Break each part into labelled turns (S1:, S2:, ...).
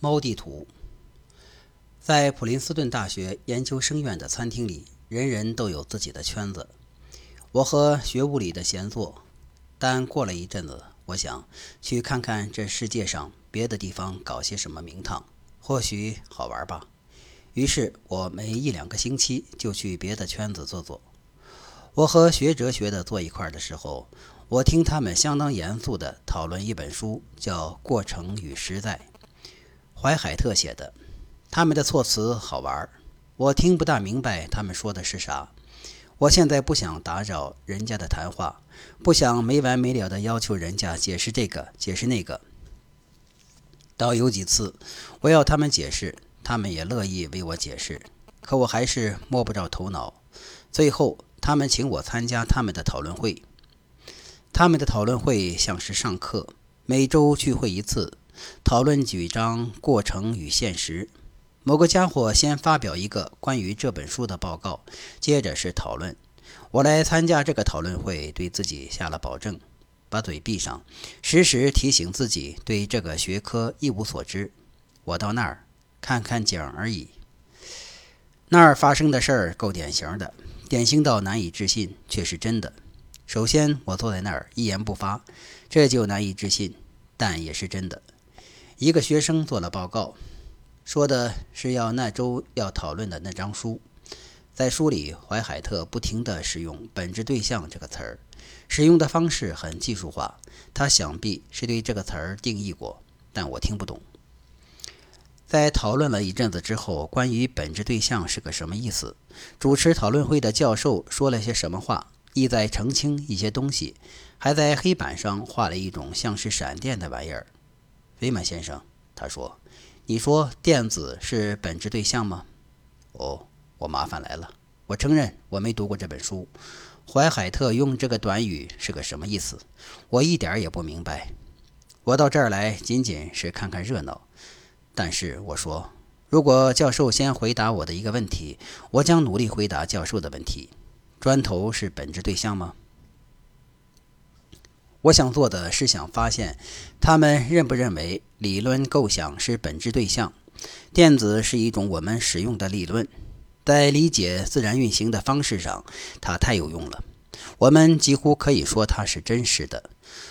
S1: 猫地图，在普林斯顿大学研究生院的餐厅里，人人都有自己的圈子。我和学物理的闲坐，但过了一阵子，我想去看看这世界上别的地方搞些什么名堂，或许好玩吧。于是，我每一两个星期就去别的圈子坐坐。我和学哲学的坐一块的时候，我听他们相当严肃地讨论一本书，叫《过程与实在》。怀海特写的，他们的措辞好玩我听不大明白他们说的是啥。我现在不想打扰人家的谈话，不想没完没了的要求人家解释这个解释那个。倒有几次，我要他们解释，他们也乐意为我解释，可我还是摸不着头脑。最后，他们请我参加他们的讨论会。他们的讨论会像是上课，每周聚会一次。讨论几章过程与现实。某个家伙先发表一个关于这本书的报告，接着是讨论。我来参加这个讨论会，对自己下了保证：把嘴闭上，时时提醒自己对这个学科一无所知。我到那儿看看景而已。那儿发生的事儿够典型的，典型到难以置信，却是真的。首先，我坐在那儿一言不发，这就难以置信，但也是真的。一个学生做了报告，说的是要那周要讨论的那张书。在书里，怀海特不停地使用“本质对象”这个词儿，使用的方式很技术化。他想必是对这个词儿定义过，但我听不懂。在讨论了一阵子之后，关于“本质对象”是个什么意思，主持讨论会的教授说了些什么话，意在澄清一些东西，还在黑板上画了一种像是闪电的玩意儿。威曼先生，他说：“你说电子是本质对象吗？”哦，我麻烦来了。我承认我没读过这本书。怀海特用这个短语是个什么意思？我一点也不明白。我到这儿来仅仅是看看热闹。但是我说，如果教授先回答我的一个问题，我将努力回答教授的问题：砖头是本质对象吗？我想做的是想发现，他们认不认为理论构想是本质对象？电子是一种我们使用的理论，在理解自然运行的方式上，它太有用了。我们几乎可以说它是真实的。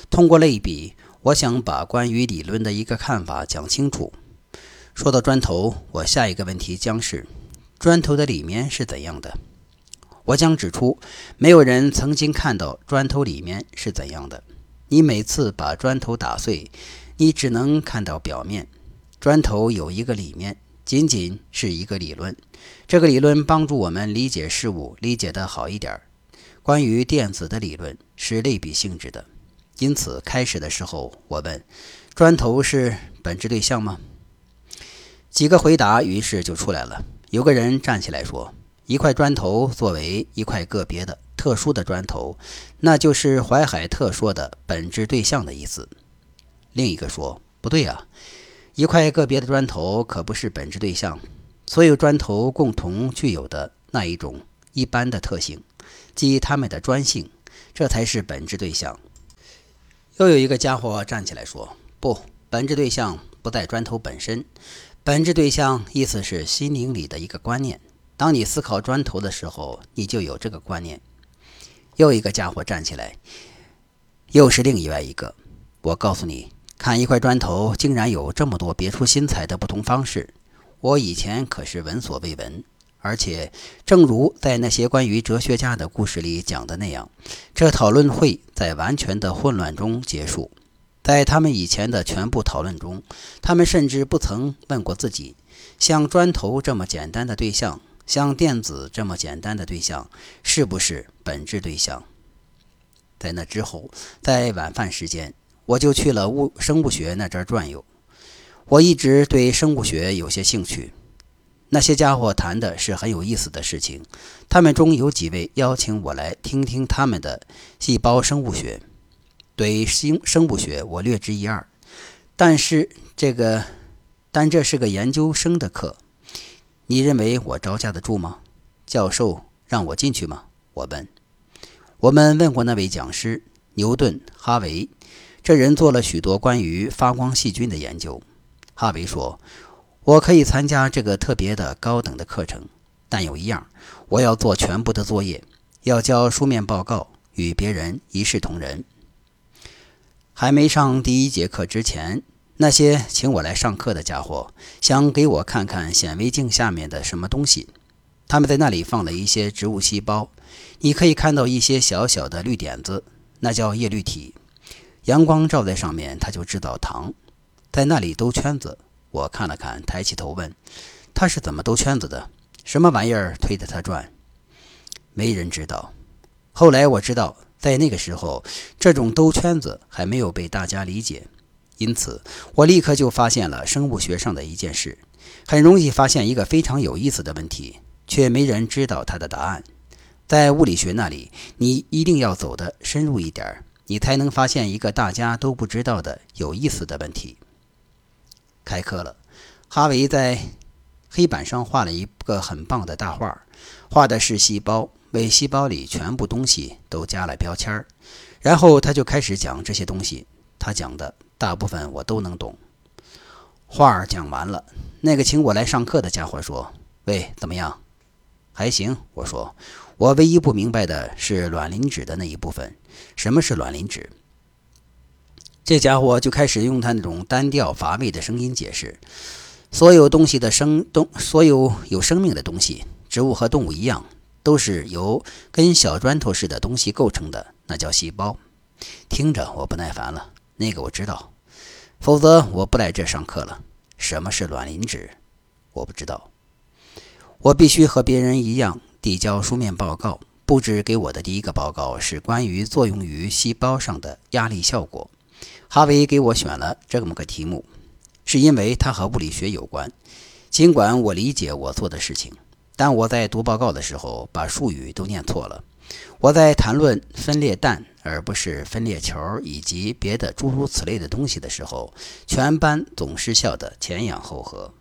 S1: 通过类比，我想把关于理论的一个看法讲清楚。说到砖头，我下一个问题将是：砖头的里面是怎样的？我将指出，没有人曾经看到砖头里面是怎样的。你每次把砖头打碎，你只能看到表面。砖头有一个里面，仅仅是一个理论。这个理论帮助我们理解事物，理解得好一点。关于电子的理论是类比性质的，因此开始的时候我问：砖头是本质对象吗？几个回答于是就出来了。有个人站起来说：一块砖头作为一块个别的。特殊的砖头，那就是怀海特说的本质对象的意思。另一个说不对啊，一块个别的砖头可不是本质对象。所有砖头共同具有的那一种一般的特性，即它们的砖性，这才是本质对象。又有一个家伙站起来说：“不，本质对象不在砖头本身。本质对象意思是心灵里的一个观念。当你思考砖头的时候，你就有这个观念。”又一个家伙站起来，又是另外一个。我告诉你，看一块砖头竟然有这么多别出心裁的不同方式，我以前可是闻所未闻。而且，正如在那些关于哲学家的故事里讲的那样，这讨论会在完全的混乱中结束。在他们以前的全部讨论中，他们甚至不曾问过自己：像砖头这么简单的对象。像电子这么简单的对象，是不是本质对象？在那之后，在晚饭时间，我就去了物生物学那阵转悠。我一直对生物学有些兴趣，那些家伙谈的是很有意思的事情。他们中有几位邀请我来听听他们的细胞生物学。对生生物学，我略知一二，但是这个，但这是个研究生的课。你认为我招架得住吗？教授让我进去吗？我问。我们问过那位讲师牛顿·哈维，这人做了许多关于发光细菌的研究。哈维说：“我可以参加这个特别的高等的课程，但有一样，我要做全部的作业，要交书面报告，与别人一视同仁。”还没上第一节课之前，那些请我来上课的家伙想给我看看显微镜下面的什么东西。他们在那里放了一些植物细胞，你可以看到一些小小的绿点子，那叫叶绿体。阳光照在上面，它就制造糖。在那里兜圈子，我看了看，抬起头问：“他是怎么兜圈子的？什么玩意儿推着他转？”没人知道。后来我知道，在那个时候，这种兜圈子还没有被大家理解，因此我立刻就发现了生物学上的一件事：很容易发现一个非常有意思的问题，却没人知道它的答案。在物理学那里，你一定要走得深入一点儿。你才能发现一个大家都不知道的有意思的问题。开课了，哈维在黑板上画了一个很棒的大画，画的是细胞，为细胞里全部东西都加了标签儿。然后他就开始讲这些东西，他讲的大部分我都能懂。话儿讲完了，那个请我来上课的家伙说：“喂，怎么样？还行。”我说。我唯一不明白的是卵磷脂的那一部分。什么是卵磷脂？这家伙就开始用他那种单调乏味的声音解释：所有东西的生动，所有有生命的东西，植物和动物一样，都是由跟小砖头似的东西构成的，那叫细胞。听着，我不耐烦了。那个我知道，否则我不来这上课了。什么是卵磷脂？我不知道。我必须和别人一样。递交书面报告。布置给我的第一个报告是关于作用于细胞上的压力效果。哈维给我选了这么个题目，是因为它和物理学有关。尽管我理解我做的事情，但我在读报告的时候把术语都念错了。我在谈论分裂氮而不是分裂球以及别的诸如此类的东西的时候，全班总是笑得前仰后合。